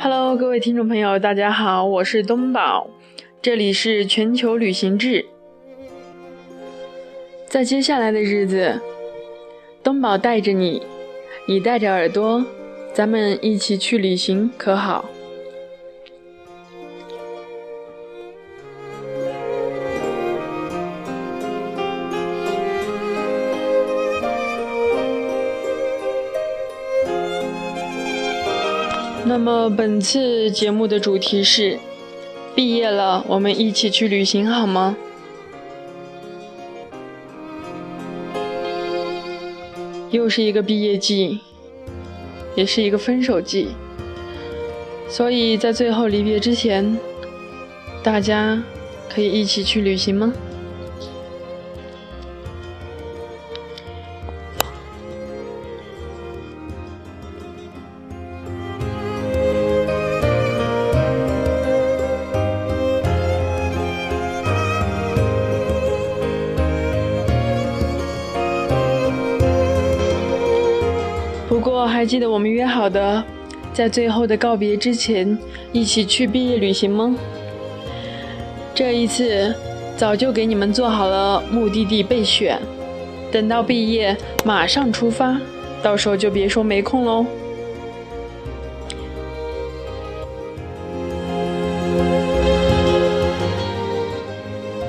Hello，各位听众朋友，大家好，我是东宝，这里是全球旅行志。在接下来的日子，东宝带着你，你带着耳朵，咱们一起去旅行，可好？那么本次节目的主题是：毕业了，我们一起去旅行好吗？又是一个毕业季，也是一个分手季，所以在最后离别之前，大家可以一起去旅行吗？不过还记得我们约好的，在最后的告别之前，一起去毕业旅行吗？这一次早就给你们做好了目的地备选，等到毕业马上出发，到时候就别说没空喽。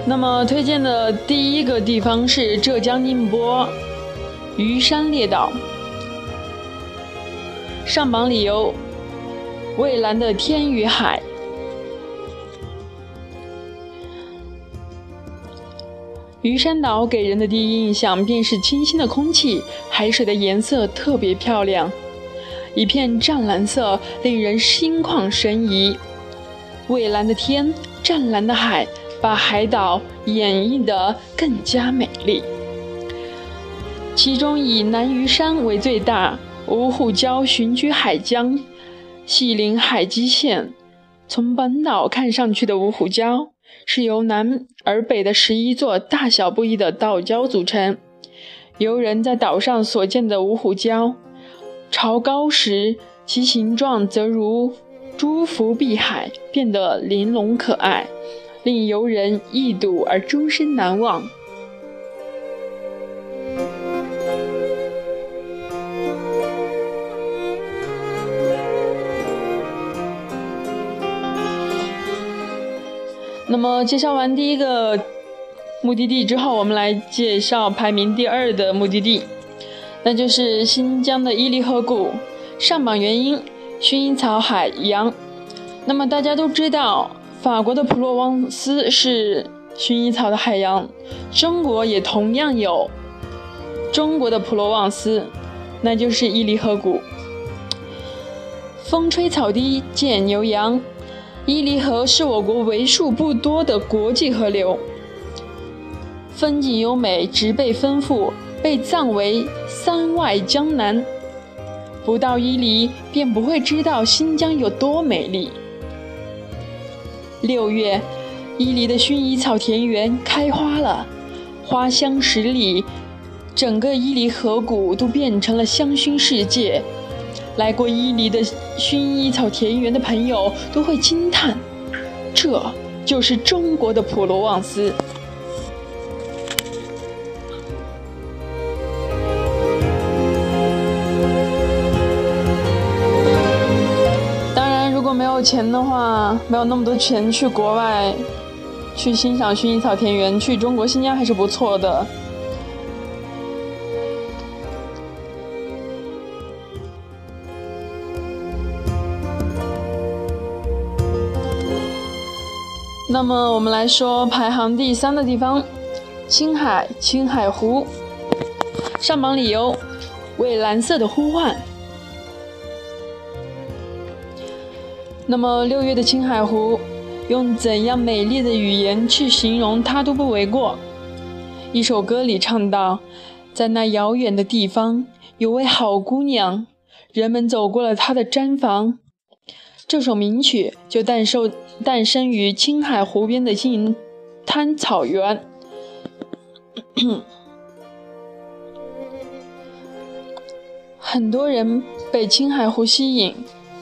那么推荐的第一个地方是浙江宁波虞山列岛。上榜理由：蔚蓝的天与海。虞山岛给人的第一印象便是清新的空气，海水的颜色特别漂亮，一片湛蓝色，令人心旷神怡。蔚蓝的天，湛蓝的海，把海岛演绎得更加美丽。其中以南虞山为最大。芜湖礁寻居海疆，系临海基线。从本岛看上去的芜湖礁，是由南而北的十一座大小不一的岛礁组成。游人在岛上所见的芜湖礁，潮高时，其形状则如珠浮碧海，变得玲珑可爱，令游人一睹而终身难忘。那么介绍完第一个目的地之后，我们来介绍排名第二的目的地，那就是新疆的伊犁河谷。上榜原因：薰衣草海洋。那么大家都知道，法国的普罗旺斯是薰衣草的海洋，中国也同样有中国的普罗旺斯，那就是伊犁河谷。风吹草低见牛羊。伊犁河是我国为数不多的国际河流，风景优美，植被丰富，被赞为“山外江南”。不到伊犁，便不会知道新疆有多美丽。六月，伊犁的薰衣草田园开花了，花香十里，整个伊犁河谷都变成了香薰世界。来过伊犁的薰衣草田园的朋友都会惊叹，这就是中国的普罗旺斯。当然，如果没有钱的话，没有那么多钱去国外去欣赏薰衣草田园，去中国新疆还是不错的。那么我们来说排行第三的地方，青海青海湖。上榜理由为蓝色的呼唤。那么六月的青海湖，用怎样美丽的语言去形容它都不为过。一首歌里唱道，在那遥远的地方，有位好姑娘，人们走过了她的毡房。这首名曲就诞生诞生于青海湖边的金银滩草原。很多人被青海湖吸引，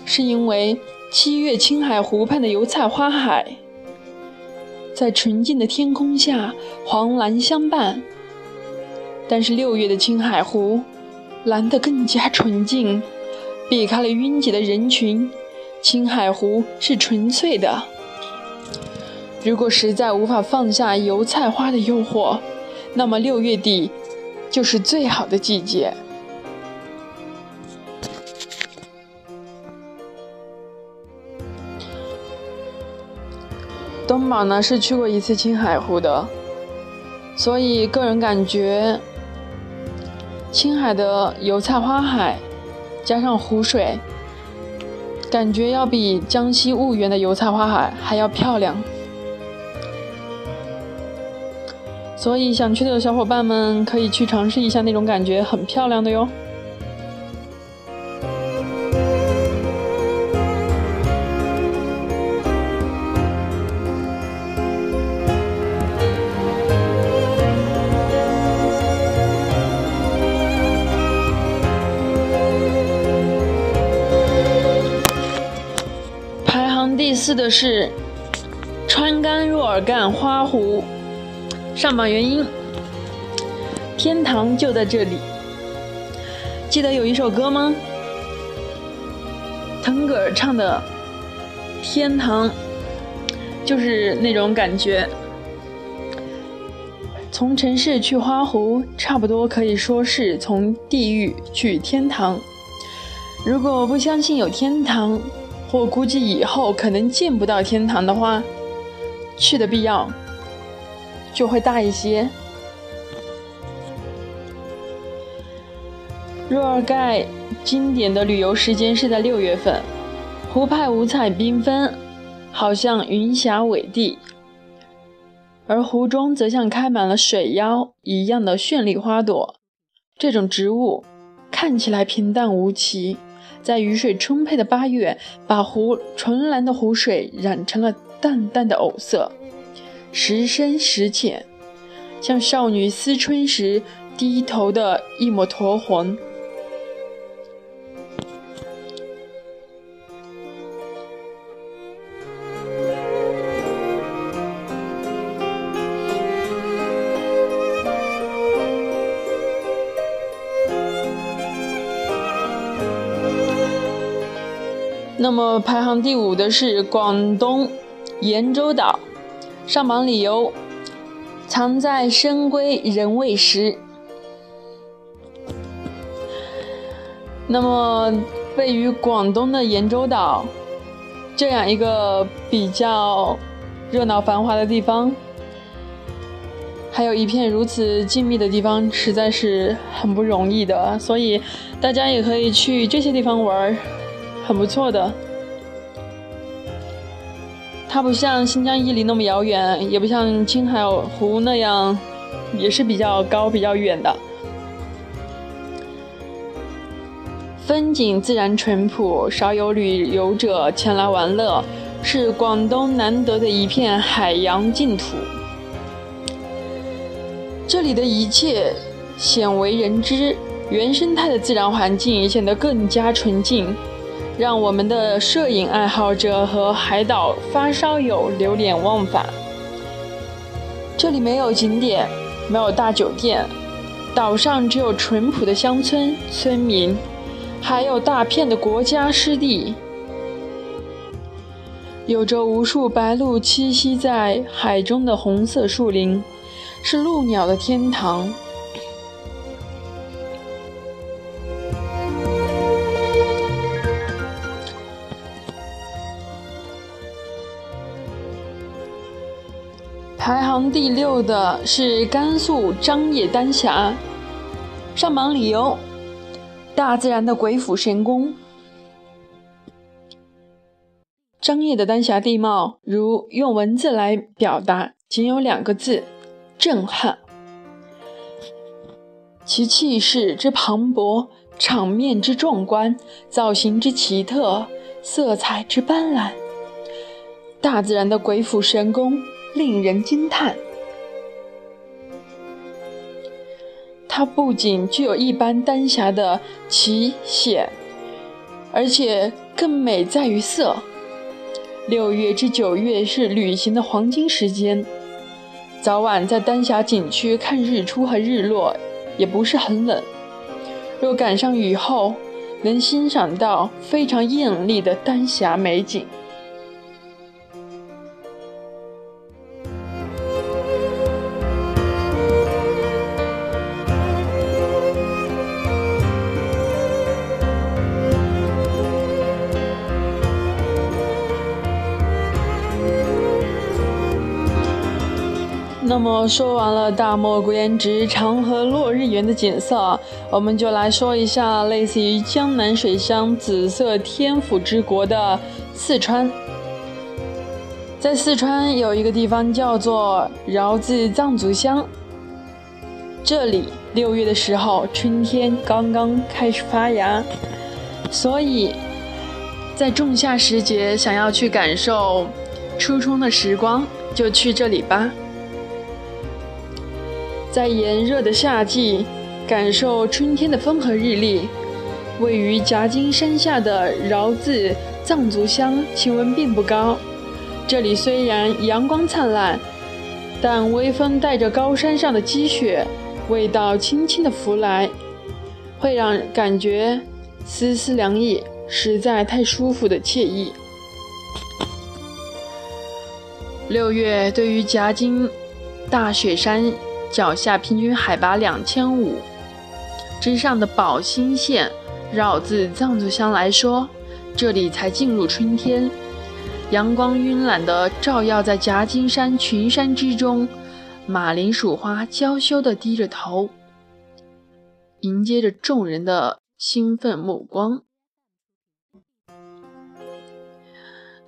是因为七月青海湖畔的油菜花海，在纯净的天空下，黄蓝相伴。但是六月的青海湖，蓝得更加纯净，避开了拥挤的人群。青海湖是纯粹的。如果实在无法放下油菜花的诱惑，那么六月底就是最好的季节。东宝呢是去过一次青海湖的，所以个人感觉，青海的油菜花海加上湖水，感觉要比江西婺源的油菜花海还要漂亮。所以想去的小伙伴们可以去尝试一下那种感觉，很漂亮的哟。四的是川甘若尔干花湖，上榜原因，天堂就在这里。记得有一首歌吗？腾格尔唱的《天堂》，就是那种感觉。从城市去花湖，差不多可以说是从地狱去天堂。如果不相信有天堂，或估计以后可能见不到天堂的话，去的必要就会大一些。若尔盖经典的旅游时间是在六月份，湖畔五彩缤纷，好像云霞伟地，而湖中则像开满了水妖一样的绚丽花朵。这种植物看起来平淡无奇。在雨水充沛的八月，把湖纯蓝的湖水染成了淡淡的藕色，时深时浅，像少女思春时低头的一抹酡红。那么排行第五的是广东延州岛，上榜理由：藏在深闺人未识。那么位于广东的延州岛，这样一个比较热闹繁华的地方，还有一片如此静谧的地方，实在是很不容易的，所以大家也可以去这些地方玩。很不错的，它不像新疆伊犁那么遥远，也不像青海湖那样，也是比较高、比较远的。风景自然淳朴，少有旅游者前来玩乐，是广东难得的一片海洋净土。这里的一切鲜为人知，原生态的自然环境显得更加纯净。让我们的摄影爱好者和海岛发烧友流连忘返。这里没有景点，没有大酒店，岛上只有淳朴的乡村村民，还有大片的国家湿地，有着无数白鹭栖息在海中的红色树林，是鹭鸟的天堂。第六的是甘肃张掖丹霞，上榜理由：大自然的鬼斧神工。张掖的丹霞地貌，如用文字来表达，仅有两个字：震撼。其气势之磅礴，场面之壮观，造型之奇特，色彩之斑斓，大自然的鬼斧神工。令人惊叹，它不仅具有一般丹霞的奇险，而且更美在于色。六月至九月是旅行的黄金时间，早晚在丹霞景区看日出和日落，也不是很冷。若赶上雨后，能欣赏到非常艳丽的丹霞美景。说完了大漠孤烟直、长河落日圆的景色，我们就来说一下类似于江南水乡、紫色天府之国的四川。在四川有一个地方叫做饶自藏族乡，这里六月的时候春天刚刚开始发芽，所以在仲夏时节想要去感受初春的时光，就去这里吧。在炎热的夏季，感受春天的风和日丽。位于夹金山下的饶字藏族乡，气温并不高。这里虽然阳光灿烂，但微风带着高山上的积雪，味道轻轻的拂来，会让感觉丝丝凉意，实在太舒服的惬意。六月对于夹金大雪山。脚下平均海拔两千五。之上的宝兴县绕自藏族乡来说，这里才进入春天，阳光晕染的照耀在夹金山群山之中，马铃薯花娇羞的低着头，迎接着众人的兴奋目光，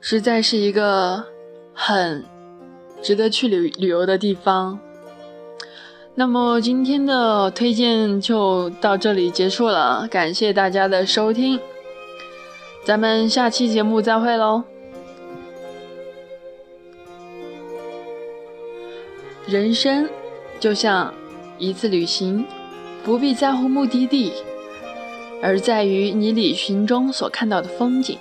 实在是一个很值得去旅旅游的地方。那么今天的推荐就到这里结束了，感谢大家的收听，咱们下期节目再会喽。人生就像一次旅行，不必在乎目的地，而在于你旅行中所看到的风景。